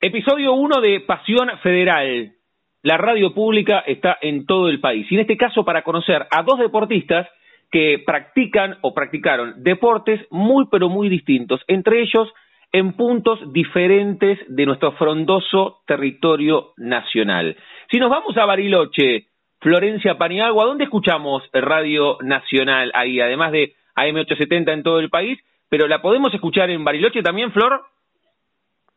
Episodio 1 de Pasión Federal. La radio pública está en todo el país. Y en este caso para conocer a dos deportistas que practican o practicaron deportes muy pero muy distintos, entre ellos en puntos diferentes de nuestro frondoso territorio nacional. Si nos vamos a Bariloche, Florencia Paniagua, ¿dónde escuchamos Radio Nacional ahí, además de AM870 en todo el país? Pero la podemos escuchar en Bariloche también, Flor?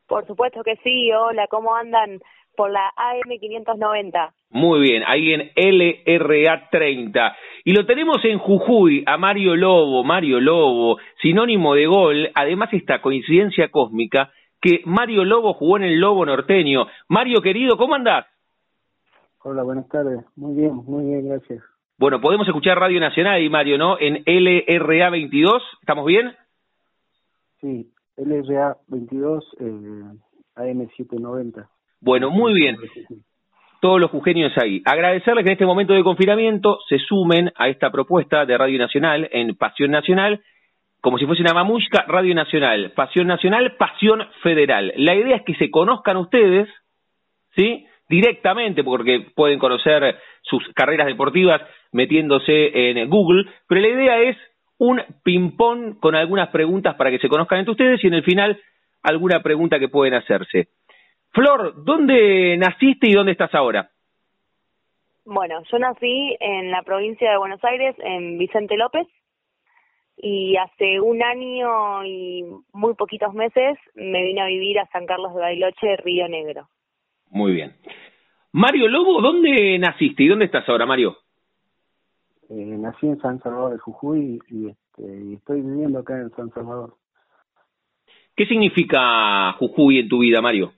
Por supuesto que sí. Hola, ¿cómo andan? Por la AM590. Muy bien, ahí en LRA30. Y lo tenemos en Jujuy, a Mario Lobo, Mario Lobo, sinónimo de gol. Además, esta coincidencia cósmica que Mario Lobo jugó en el Lobo norteño. Mario, querido, ¿cómo andás? Hola, buenas tardes. Muy bien, muy bien, gracias. Bueno, podemos escuchar Radio Nacional y Mario, ¿no? En LRA 22, ¿estamos bien? Sí, LRA 22, eh, AM790. Bueno, muy bien. Todos los jujeños ahí. Agradecerles que en este momento de confinamiento se sumen a esta propuesta de Radio Nacional en Pasión Nacional, como si fuese una mamushka, Radio Nacional, Pasión Nacional, Pasión Federal. La idea es que se conozcan ustedes, ¿sí? Directamente, porque pueden conocer sus carreras deportivas metiéndose en Google, pero la idea es un ping-pong con algunas preguntas para que se conozcan entre ustedes y en el final alguna pregunta que pueden hacerse. Flor, ¿dónde naciste y dónde estás ahora? Bueno, yo nací en la provincia de Buenos Aires, en Vicente López, y hace un año y muy poquitos meses me vine a vivir a San Carlos de Bariloche, Río Negro. Muy bien. Mario Lobo, ¿dónde naciste y dónde estás ahora, Mario? Eh, nací en San Salvador de Jujuy y, este, y estoy viviendo acá en San Salvador. ¿Qué significa Jujuy en tu vida, Mario?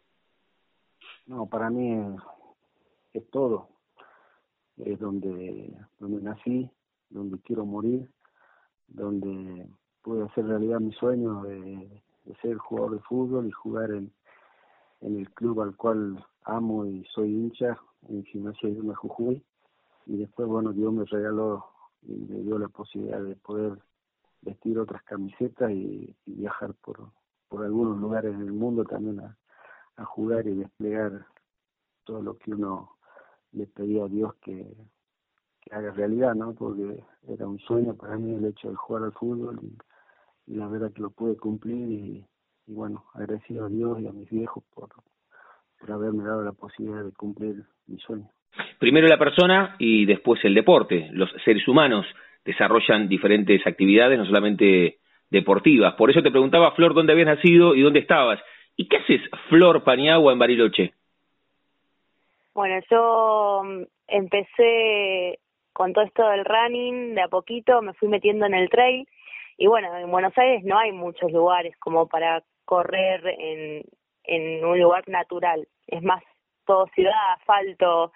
No, para mí es, todo. Es donde, donde nací, donde quiero morir, donde pude hacer realidad mi sueño de, ser jugador de fútbol y jugar en, en el club al cual amo y soy hincha, en Gimnasia de Jujuy y después, bueno, Dios me regaló y me dio la posibilidad de poder vestir otras camisetas y, viajar por, por algunos lugares del mundo también a, a jugar y desplegar todo lo que uno le pedía a Dios que, que haga realidad, ¿no? Porque era un sueño para mí el hecho de jugar al fútbol y, la verdad que lo pude cumplir y, y, bueno, agradecido a Dios y a mis viejos por, por haberme dado la posibilidad de cumplir mi sueño. Primero la persona y después el deporte. Los seres humanos desarrollan diferentes actividades, no solamente deportivas. Por eso te preguntaba, Flor, dónde habías nacido y dónde estabas. ¿Y qué haces, Flor Paniagua, en Bariloche? Bueno, yo mm, empecé con todo esto del running, de a poquito me fui metiendo en el trail. Y bueno, en Buenos Aires no hay muchos lugares como para correr en, en un lugar natural. Es más, todo ciudad, asfalto,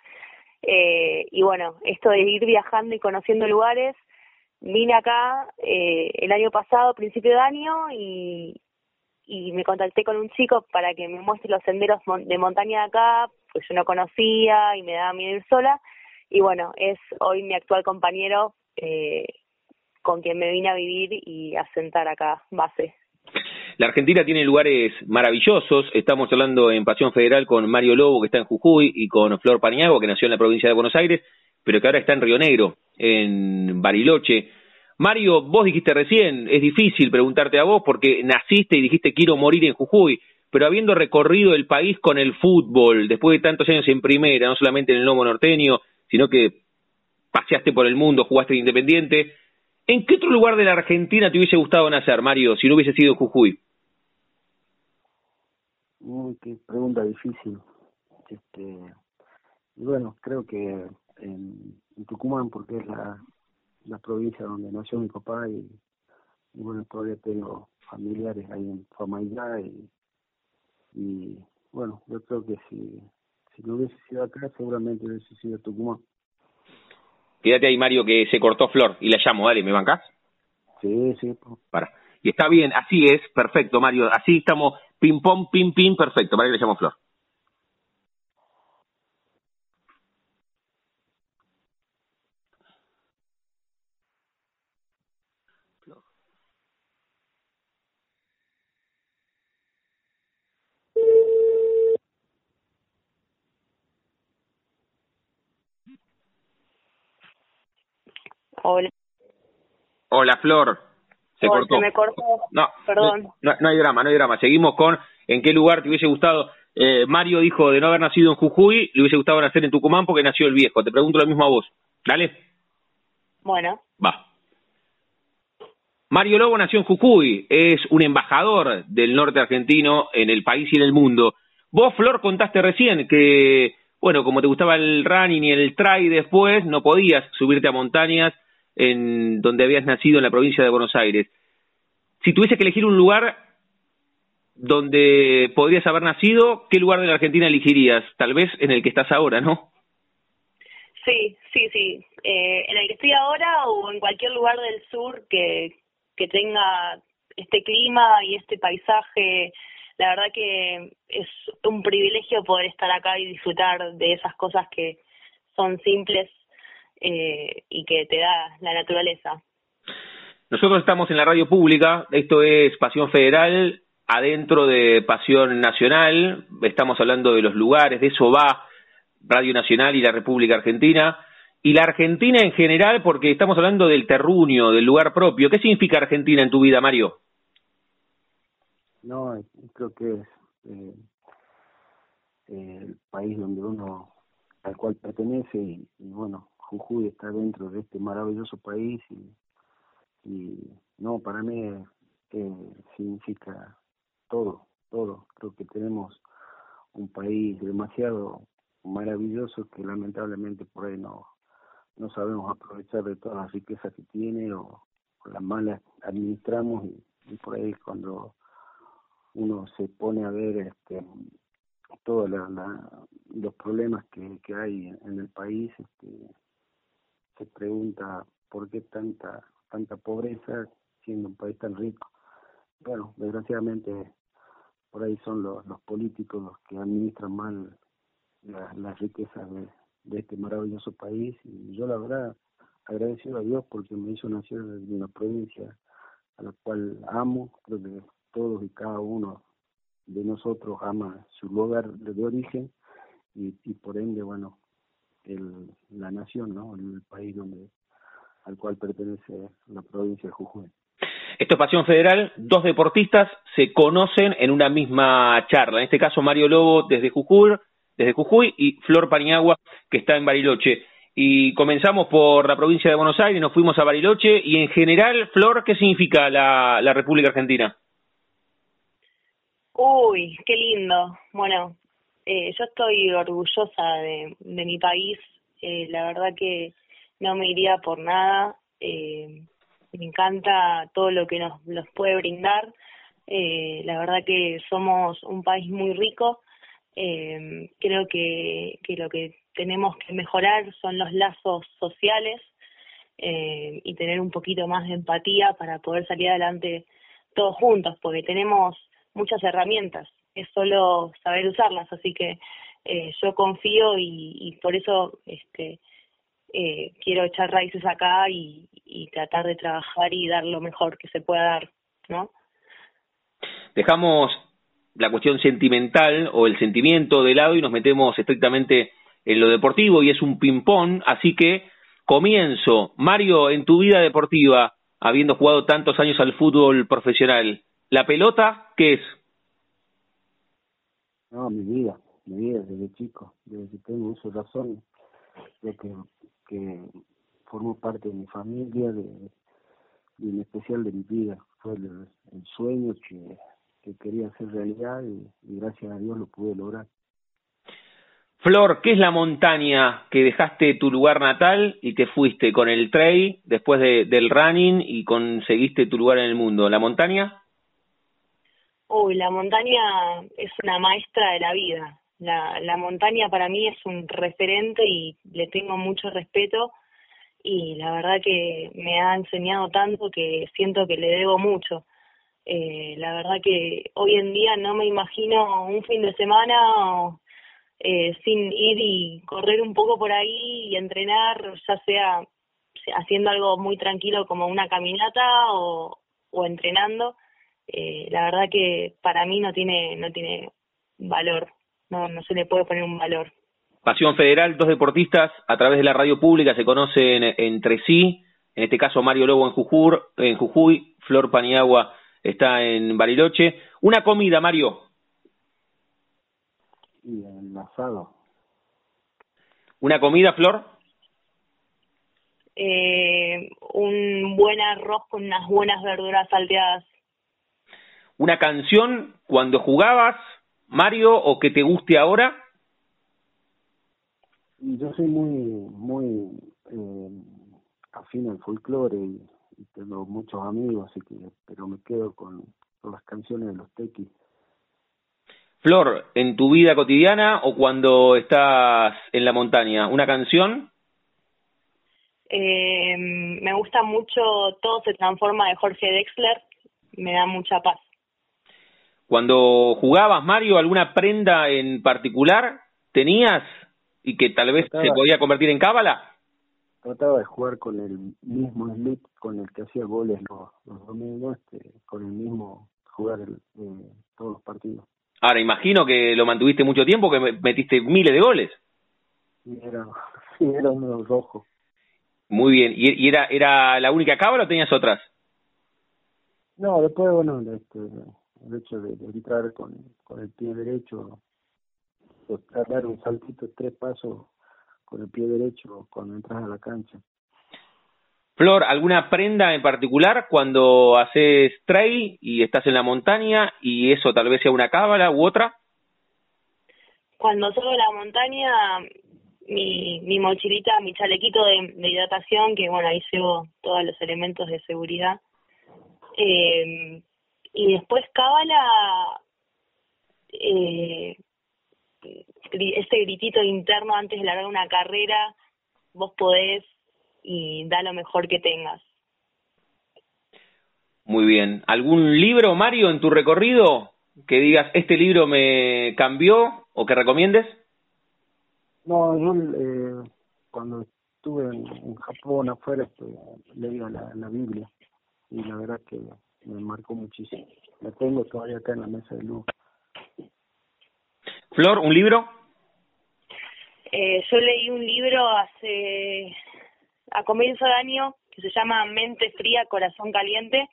eh, y bueno, esto de ir viajando y conociendo lugares, vine acá eh, el año pasado, principio de año, y, y me contacté con un chico para que me muestre los senderos de montaña de acá, pues yo no conocía y me daba miedo ir sola, y bueno, es hoy mi actual compañero eh, con quien me vine a vivir y a sentar acá base. La Argentina tiene lugares maravillosos. Estamos hablando en Pasión Federal con Mario Lobo, que está en Jujuy, y con Flor Paniago, que nació en la provincia de Buenos Aires, pero que ahora está en Río Negro, en Bariloche. Mario, vos dijiste recién, es difícil preguntarte a vos porque naciste y dijiste quiero morir en Jujuy, pero habiendo recorrido el país con el fútbol, después de tantos años en primera, no solamente en el Lomo Norteño, sino que paseaste por el mundo, jugaste de Independiente, ¿en qué otro lugar de la Argentina te hubiese gustado nacer, Mario, si no hubiese sido Jujuy? Uy, qué pregunta difícil. Este, y bueno, creo que en, Tucumán, porque es la, la provincia donde nació mi papá y, bueno, todavía tengo familiares ahí en Famaillá y, y bueno, yo creo que si, si no hubiese sido acá, seguramente hubiese sido Tucumán. Quédate ahí, Mario, que se cortó Flor y la llamo, dale, ¿me bancás? Sí, sí. Para. Y está bien, así es, perfecto, Mario, así estamos Pim, pom, pim, pim, perfecto. Para que le llamo Flor. Hola. Hola, Flor. Se cortó. Se me cortó. No, perdón. No, no, hay drama, no hay drama. Seguimos con en qué lugar te hubiese gustado. Eh, Mario dijo de no haber nacido en Jujuy, le hubiese gustado nacer en Tucumán porque nació el viejo. Te pregunto lo mismo a vos. Dale. Bueno. Va. Mario Lobo nació en Jujuy, es un embajador del norte argentino en el país y en el mundo. Vos, Flor, contaste recién que, bueno, como te gustaba el running y el trail después, no podías subirte a montañas en donde habías nacido en la provincia de Buenos Aires. Si tuviese que elegir un lugar donde podrías haber nacido, ¿qué lugar de la Argentina elegirías? Tal vez en el que estás ahora, ¿no? Sí, sí, sí. Eh, en el que estoy ahora o en cualquier lugar del sur que, que tenga este clima y este paisaje. La verdad que es un privilegio poder estar acá y disfrutar de esas cosas que son simples eh, y que te da la naturaleza. Nosotros estamos en la radio pública, esto es Pasión Federal, adentro de Pasión Nacional, estamos hablando de los lugares, de eso va Radio Nacional y la República Argentina, y la Argentina en general, porque estamos hablando del terruño, del lugar propio. ¿Qué significa Argentina en tu vida, Mario? No, creo que es eh, el país donde uno, al cual pertenece, y, bueno, Jujuy está dentro de este maravilloso país, y, no, para mí significa todo, todo. Creo que tenemos un país demasiado maravilloso que lamentablemente por ahí no no sabemos aprovechar de todas las riquezas que tiene o, las malas administramos y, por ahí cuando uno se pone a ver este todos los problemas que, que hay en el país este, se pregunta por qué tanta tanta pobreza siendo un país tan rico bueno desgraciadamente por ahí son los, los políticos los que administran mal las riquezas de, de este maravilloso país. Y yo la verdad agradecido a Dios porque me hizo nacer en una provincia a la cual amo, creo que todos y cada uno de nosotros ama su lugar de origen. Y, por ende, bueno, el, la nación, ¿no? El país donde al cual pertenece la provincia de Jujuy. Esto es Pasión Federal, dos deportistas se conocen en una misma charla, en este caso Mario Lobo desde Jujuy, desde Jujuy y Flor Paniagua, que está en Bariloche. Y comenzamos por la provincia de Buenos Aires, nos fuimos a Bariloche y en general, Flor, ¿qué significa la, la República Argentina? Uy, qué lindo. Bueno, eh, yo estoy orgullosa de, de mi país. Eh, la verdad que no me iría por nada. Eh, me encanta todo lo que nos, nos puede brindar. Eh, la verdad que somos un país muy rico creo que, que lo que tenemos que mejorar son los lazos sociales y tener un poquito más de empatía para poder salir adelante todos juntos, porque tenemos muchas herramientas, es solo saber usarlas, así que eh, yo confío y, por eso este eh, quiero echar raíces acá y, y tratar de trabajar y dar lo mejor que se pueda dar, ¿no? Dejamos la cuestión sentimental o el sentimiento de lado y nos metemos estrictamente en lo deportivo y es un ping-pong, así que comienzo. Mario, en tu vida deportiva, habiendo jugado tantos años al fútbol profesional, ¿la pelota qué es? No, mi vida, mi vida desde chico, desde que tengo uso razón, lo que, que formo parte de mi familia, de, y en especial de mi vida, fue el, el sueño que que quería hacer realidad y, gracias a Dios lo pude lograr. Flor, ¿qué es la montaña que dejaste tu lugar natal y te fuiste con el trail después de, del running y conseguiste tu lugar en el mundo? ¿La montaña? Uy, la montaña es una maestra de la vida. La, la montaña para mí es un referente y le tengo mucho respeto y la verdad que me ha enseñado tanto que siento que le debo mucho. Eh, la verdad que hoy en día no me imagino un fin de semana eh, sin ir y correr un poco por ahí y entrenar, ya sea haciendo algo muy tranquilo como una caminata o, o entrenando. Eh, la verdad que para mí no tiene no tiene valor, no no se le puede poner un valor. Pasión Federal, dos deportistas a través de la radio pública se conocen entre sí, en este caso Mario Lobo en Jujuy, en Jujuy Flor Paniagua está en Bariloche. Una comida, Mario. Y el asado. ¿Una comida, Flor? Eh, un buen arroz con unas buenas verduras salteadas. ¿Una canción cuando jugabas, Mario, o que te guste ahora? Yo soy muy, muy eh, afín al folclore y, tengo muchos amigos, así que, pero me quedo con, con las canciones de los tequis. Flor, en tu vida cotidiana o cuando estás en la montaña, ¿una canción? Eh, me gusta mucho Todo se transforma de Jorge Dexler, me da mucha paz. Cuando jugabas, Mario, alguna prenda en particular tenías y que tal vez se podía convertir en cábala? Trataba de jugar con el mismo slip con el que hacía goles los, los domingos, este, con el mismo jugar el, eh, todos los partidos. Ahora, imagino que lo mantuviste mucho tiempo, que metiste miles de goles. Sí, era, sí, era uno rojo. Muy bien. ¿Y, era, era la única cábala o tenías otras? No, después, bueno, este, el hecho de, entrar con, con el pie derecho, pues, dar un saltito tres pasos con el pie derecho cuando entras a la cancha. Flor, ¿alguna prenda en particular cuando haces trail y estás en la montaña y eso tal vez sea una cábala u otra? Cuando subo la montaña, mi, mi mochilita, mi chalequito de, de hidratación, que bueno, ahí llevo todos los elementos de seguridad. Eh, y después cábala, eh, ese gritito interno antes de largar una carrera, vos podés y da lo mejor que tengas. Muy bien. ¿Algún libro, Mario, en tu recorrido que digas, este libro me cambió o que recomiendes? No, yo eh, cuando estuve en, Japón afuera este, leía la, la Biblia y la verdad que me marcó muchísimo. La tengo todavía acá en la mesa de luz. Flor, ¿un libro? Eh, yo leí un libro hace a comienzo de año que se llama Mente Fría, Corazón Caliente.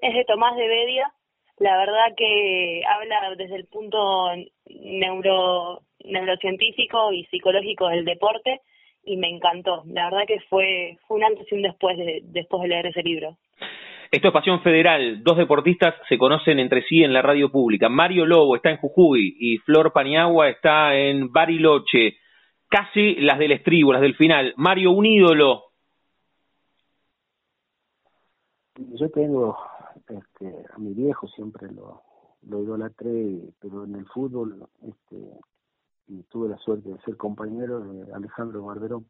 Es de Tomás de Bedia. La verdad que habla desde el punto neuro neurocientífico y psicológico del deporte y me encantó. La verdad que fue, fue un antes y un después de, después de leer ese libro. Esto es Pasión Federal. Dos deportistas se conocen entre sí en la radio pública. Mario Lobo está en Jujuy y Flor Paniagua está en Bariloche. Casi las del estribo, las del final. Mario, un ídolo. Yo tengo este, a mi viejo, siempre lo, lo idolatré, pero en el fútbol este, tuve la suerte de ser compañero de Alejandro Barberón,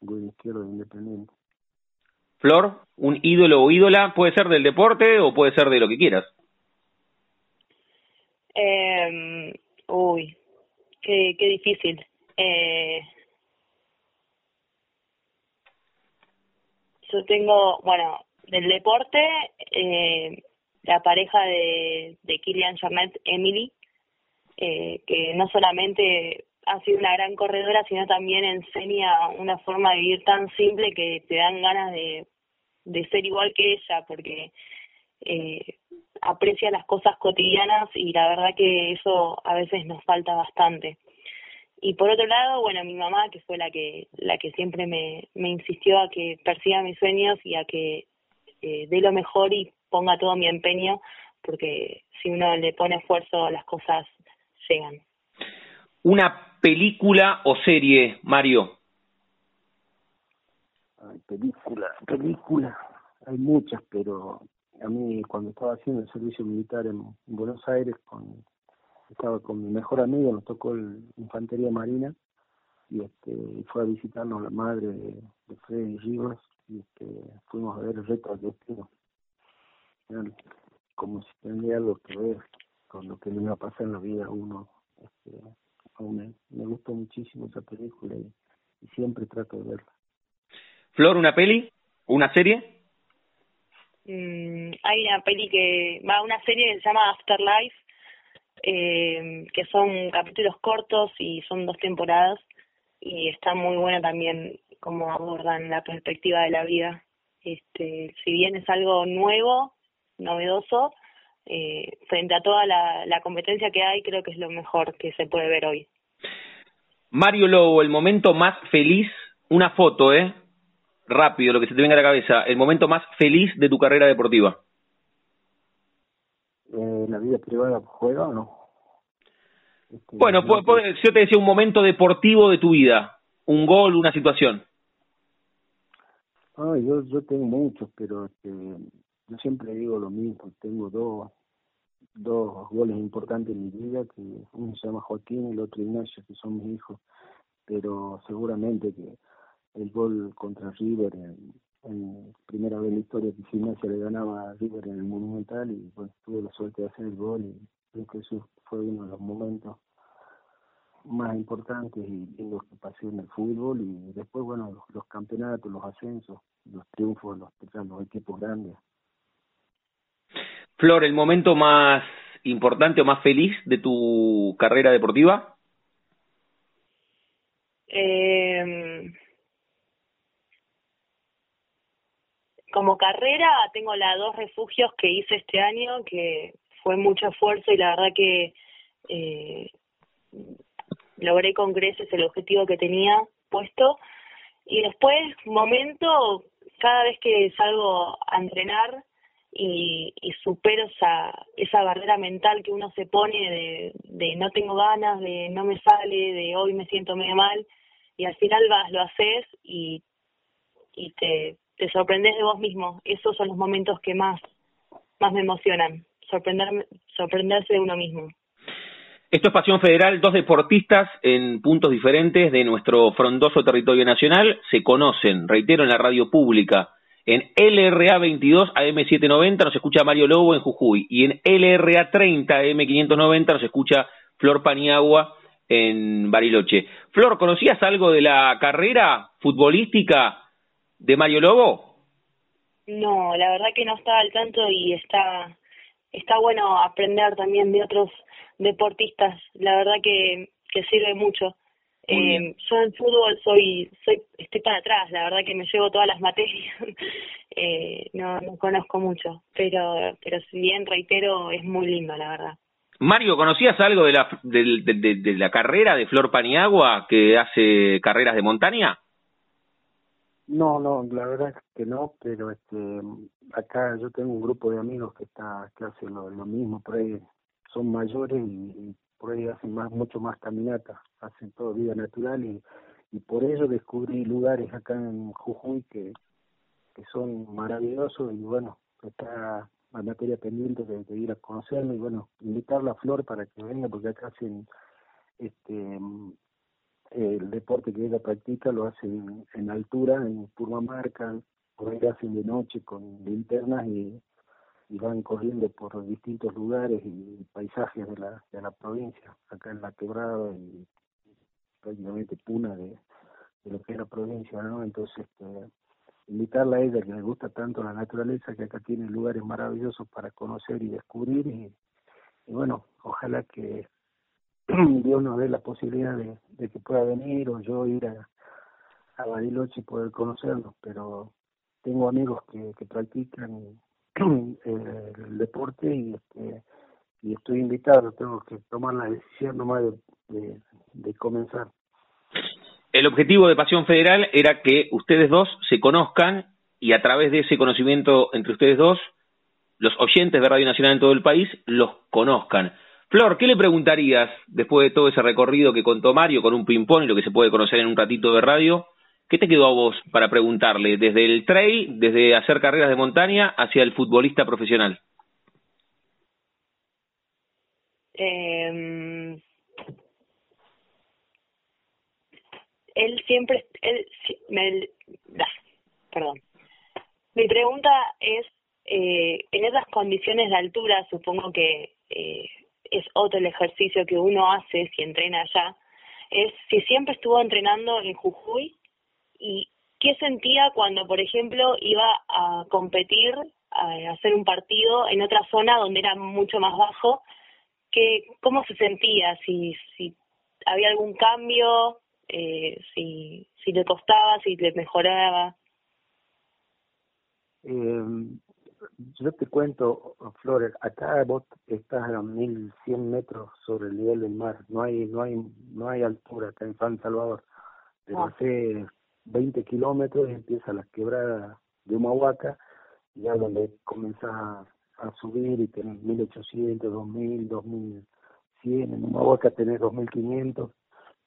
güey izquierdo de Independiente. Flor, un ídolo o ídola, puede ser del deporte o puede ser de lo que quieras. Eh, uy, qué, qué difícil. Eh, yo tengo, bueno, del deporte, eh, la pareja de, de Kilian Jornet, Emily, eh, que no solamente ha sido una gran corredora, sino también enseña una forma de vivir tan simple que te dan ganas de, de ser igual que ella, porque eh, aprecia las cosas cotidianas y la verdad que eso a veces nos falta bastante. Y por otro lado, bueno, mi mamá, que fue la que la que siempre me, me insistió a que persiga mis sueños y a que eh, dé lo mejor y ponga todo mi empeño, porque si uno le pone esfuerzo, las cosas llegan. Una película o serie, Mario. Ay, película, película. Hay muchas, pero a mí cuando estaba haciendo el servicio militar en, Buenos Aires, con, estaba con mi mejor amigo, nos tocó el Infantería Marina y este fue a visitarnos la madre de, de Freddy Rivas y este, fuimos a ver el reto del destino. como si tendría algo que ver con lo que le iba a pasar en la vida a uno. Este, me, me gustó muchísimo esa película y, siempre trato de verla. Flor, ¿una peli? ¿Una serie? Mm, hay una peli que va una serie que se llama Afterlife eh, que son capítulos cortos y son dos temporadas y está muy buena también cómo abordan la perspectiva de la vida. Este, si bien es algo nuevo, novedoso, eh, frente a toda la, la competencia que hay, creo que es lo mejor que se puede ver hoy. Mario Lobo, el momento más feliz, una foto, ¿eh? Rápido, lo que se te venga a la cabeza, el momento más feliz de tu carrera deportiva. Eh, ¿La vida privada juega o no? Este, bueno, si yo te decía un momento deportivo de tu vida, un gol, una situación. Ah, yo, yo tengo muchos, pero este, yo siempre digo lo mismo. Tengo dos, dos goles importantes en mi vida, que uno se llama Joaquín y el otro Ignacio, que son mis hijos. Pero seguramente que el gol contra River en, primera vez en la historia que Gimnasia le ganaba a River en el Monumental y bueno, tuve la suerte de hacer el gol y creo que eso fue uno de los momentos más importantes y, los que pasé en el fútbol y después, bueno, los, campeonatos, los ascensos, los triunfos, los, los equipos grandes. Flor, ¿el momento más importante o más feliz de tu carrera deportiva? Eh, como carrera tengo las dos refugios que hice este año, que fue mucho esfuerzo y la verdad que eh, logré con creces el objetivo que tenía puesto. Y después, momento, cada vez que salgo a entrenar y, y supero esa, esa barrera mental que uno se pone de, no tengo ganas, de no me sale, de hoy me siento medio mal, y al final vas, lo haces y, y te, te sorprendes de vos mismo. Esos son los momentos que más, más me emocionan, sorprenderme, sorprenderse de uno mismo. Esto es Pasión Federal, dos deportistas en puntos diferentes de nuestro frondoso territorio nacional se conocen, reitero, en la radio pública. En LRA 22 AM790 nos escucha Mario Lobo en Jujuy y en LRA 30 AM590 nos escucha Flor Paniagua en Bariloche. Flor, ¿conocías algo de la carrera futbolística de Mario Lobo? No, la verdad que no estaba al tanto y está está bueno aprender también de otros deportistas. La verdad que sirve mucho. Eh, yo en fútbol soy, soy, estoy para atrás, la verdad que me llevo todas las materias, eh, no, no conozco mucho, pero, pero si bien reitero, es muy lindo, la verdad. Mario, ¿conocías algo de la, de, de, de la carrera de Flor Paniagua que hace carreras de montaña? No, no, la verdad es que no, pero este, acá yo tengo un grupo de amigos que está que hacen lo, mismo, por ahí son mayores y, por ahí hacen más mucho más caminata, hacen todo vida natural y, y por ello descubrí lugares acá en Jujuy que, que son maravillosos y bueno, está la materia pendiente de, ir a conocerlo y bueno, invitarla a Flor para que venga porque acá hacen este el deporte que ella practica lo hace en, altura, en Purmamarca, por ahí hacen de noche con linternas y, y van corriendo por distintos lugares y paisajes de la, de la provincia, acá en la quebrada y prácticamente puna de, de lo que es la provincia, ¿no? Entonces, este, invitarla a ella que le gusta tanto la naturaleza, que acá tiene lugares maravillosos para conocer y descubrir y, bueno, ojalá que Dios nos dé la posibilidad de, que pueda venir o yo ir a, a Bariloche y poder conocerlos, pero tengo amigos que, que practican el deporte y este y estoy invitado, tengo que tomar la decisión nomás de, de, comenzar. El objetivo de Pasión Federal era que ustedes dos se conozcan y a través de ese conocimiento entre ustedes dos, los oyentes de Radio Nacional en todo el país los conozcan. Flor, ¿qué le preguntarías después de todo ese recorrido que contó Mario con un ping-pong y lo que se puede conocer en un ratito de radio? ¿Qué te quedó a vos para preguntarle desde el trail, desde hacer carreras de montaña hacia el futbolista profesional? Eh, él siempre, él, me, perdón. Mi pregunta es, eh, en esas condiciones de altura, supongo que eh, es otro el ejercicio que uno hace si entrena allá, es si siempre estuvo entrenando en Jujuy y qué sentía cuando, por ejemplo, iba a competir, a hacer un partido en otra zona donde era mucho más bajo, que, cómo se sentía, si, si había algún cambio, eh, si, si le costaba, si le mejoraba. Eh, yo te cuento, Flores, acá vos estás a 1100 metros sobre el nivel del mar, no hay no hay no hay altura acá en San Salvador, pero ah. hace 20 kilómetros y empieza la quebrada de Humahuaca, ya donde comenzás a, subir y tenés 1800, 2000, 2100, en Humahuaca tenés 2500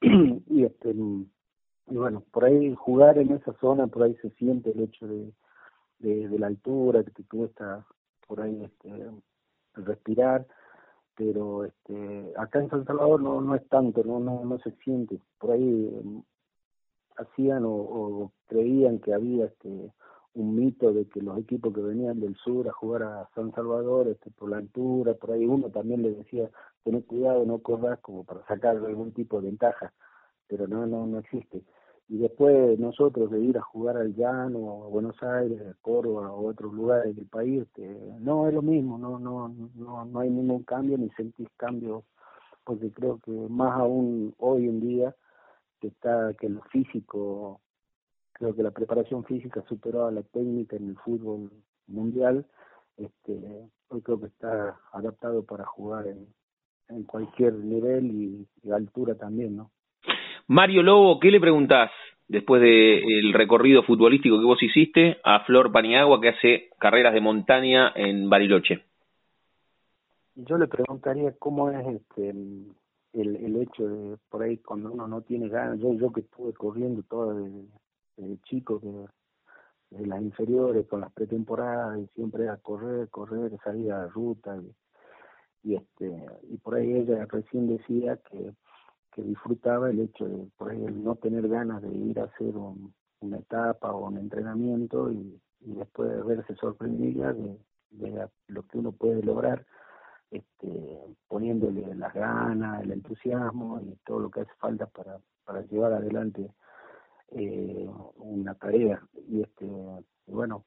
y este y bueno, por ahí jugar en esa zona, por ahí se siente el hecho de de, la altura que te cuesta por ahí este, respirar pero este acá en San Salvador no no es tanto no no no se siente. Por ahí hacían o, o, creían que había este un mito de que los equipos que venían del sur a jugar a San Salvador este por la altura por ahí uno también le decía tener cuidado no corras como para sacar algún tipo de ventaja pero no no no existe. Y después nosotros de ir a jugar al llano, a Buenos Aires, a Córdoba o otros lugares del país, este, no es lo mismo, no, no, no, no hay ningún cambio ni sentís cambio, porque creo que más aún hoy en día que está que lo físico, creo que la preparación física superó a la técnica en el fútbol mundial, este, hoy creo que está adaptado para jugar en, en cualquier nivel y, y altura también, ¿no? Mario Lobo, ¿qué le preguntás después del recorrido futbolístico que vos hiciste a Flor Paniagua que hace carreras de montaña en Bariloche? Yo le preguntaría cómo es este el, el hecho de por ahí cuando uno no tiene ganas, yo yo que estuve corriendo todo de, chico, que de las inferiores con las pretemporadas y siempre a correr, correr, salir a la ruta y, y este y por ahí ella recién decía que que disfrutaba el hecho de por ahí no tener ganas de ir a hacer una etapa o un entrenamiento y, y después de verse sorprendida de, de lo que uno puede lograr este, poniéndole las ganas, el entusiasmo y todo lo que hace falta para, para llevar adelante eh, una tarea. Y este, bueno,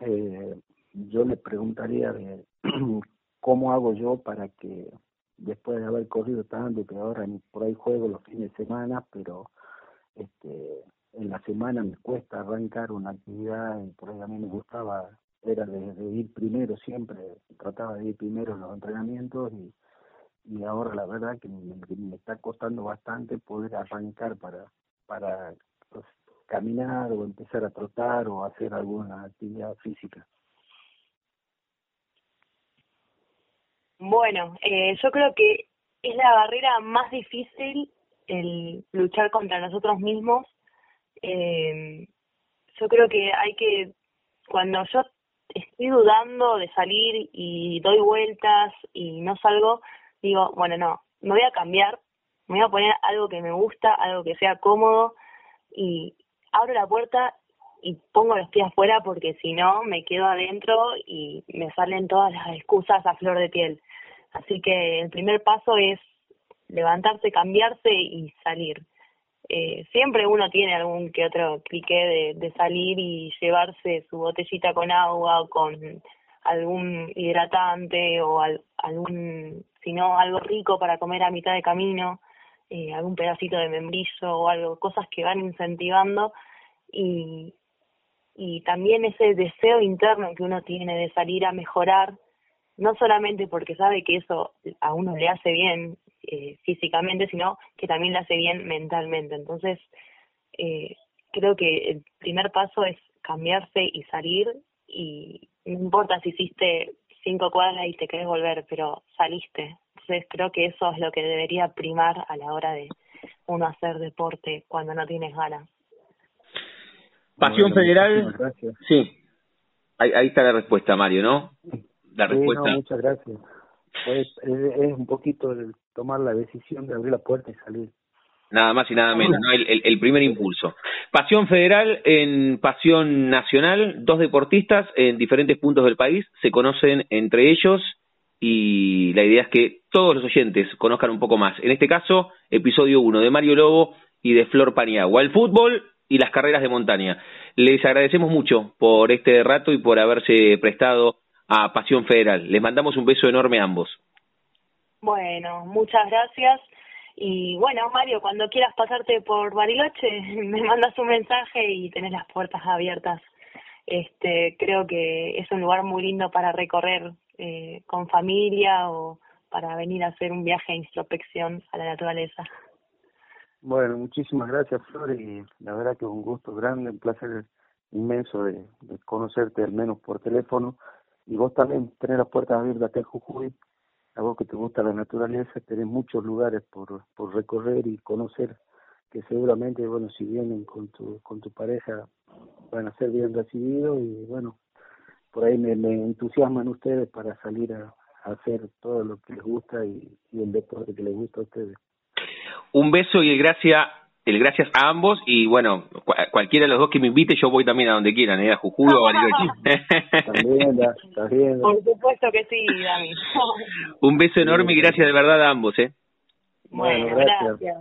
eh, yo le preguntaría de cómo hago yo para que después de haber corrido tanto que ahora por ahí juego los fines de semana, pero este en la semana me cuesta arrancar una actividad y por ahí a mí me gustaba, era de, ir primero siempre, trataba de ir primero en los entrenamientos y, y ahora la verdad que me, está costando bastante poder arrancar para, para pues, caminar o empezar a trotar o hacer alguna actividad física. Bueno, eh, yo creo que es la barrera más difícil el luchar contra nosotros mismos. Eh, yo creo que hay que, cuando yo estoy dudando de salir y doy vueltas y no salgo, digo, bueno, no, me voy a cambiar, me voy a poner algo que me gusta, algo que sea cómodo y abro la puerta y pongo los pies afuera porque si no me quedo adentro y me salen todas las excusas a flor de piel. Así que el primer paso es levantarse, cambiarse y salir. Eh, siempre uno tiene algún que otro clique de, de salir y llevarse su botellita con agua o con algún hidratante o algún, si no, algo rico para comer a mitad de camino, eh, algún pedacito de membrillo o algo, cosas que van incentivando. Y, y también ese deseo interno que uno tiene de salir a mejorar no solamente porque sabe que eso a uno le hace bien eh, físicamente, sino que también le hace bien mentalmente. Entonces, eh, creo que el primer paso es cambiarse y salir y no importa si hiciste cinco cuadras y te querés volver, pero saliste. Entonces creo que eso es lo que debería primar a la hora de uno hacer deporte cuando no tienes ganas. Pasión Federal. Sí. Ahí, ahí está la respuesta, Mario, ¿no? la respuesta. muchas gracias. Pues, es, un poquito el tomar la decisión de abrir la puerta y salir. Nada más y nada menos, el, el, primer impulso. Pasión Federal en Pasión Nacional, dos deportistas en diferentes puntos del país se conocen entre ellos y la idea es que todos los oyentes conozcan un poco más. En este caso, episodio 1 de Mario Lobo y de Flor Paniagua, el fútbol y las carreras de montaña. Les agradecemos mucho por este rato y por haberse prestado a Pasión Federal. Les mandamos un beso enorme a ambos. Bueno, muchas gracias. Y bueno, Mario, cuando quieras pasarte por Bariloche, me mandas un mensaje y tenés las puertas abiertas. Este, creo que es un lugar muy lindo para recorrer eh, con familia o para venir a hacer un viaje de introspección a la naturaleza. Bueno, muchísimas gracias, Flor, y la verdad que es un gusto grande, un placer inmenso de, conocerte al menos por teléfono y vos también tenés las puertas abiertas acá en Jujuy a vos que te gusta la naturaleza, tenés muchos lugares por, por recorrer y conocer, que seguramente, bueno, si vienen con tu, con tu pareja, van a ser bien recibidos y, bueno, por ahí me, entusiasman ustedes para salir a, hacer todo lo que les gusta y, y el deporte que les gusta a ustedes. Un beso y gracias el gracias a ambos y bueno, cualquiera de los dos que me invite, yo voy también a donde quieran, ¿eh? a Jujuy o a Bariloche. también, también. Por supuesto que sí, Dami. Un beso enorme y gracias de verdad a ambos. ¿eh? Bueno, gracias.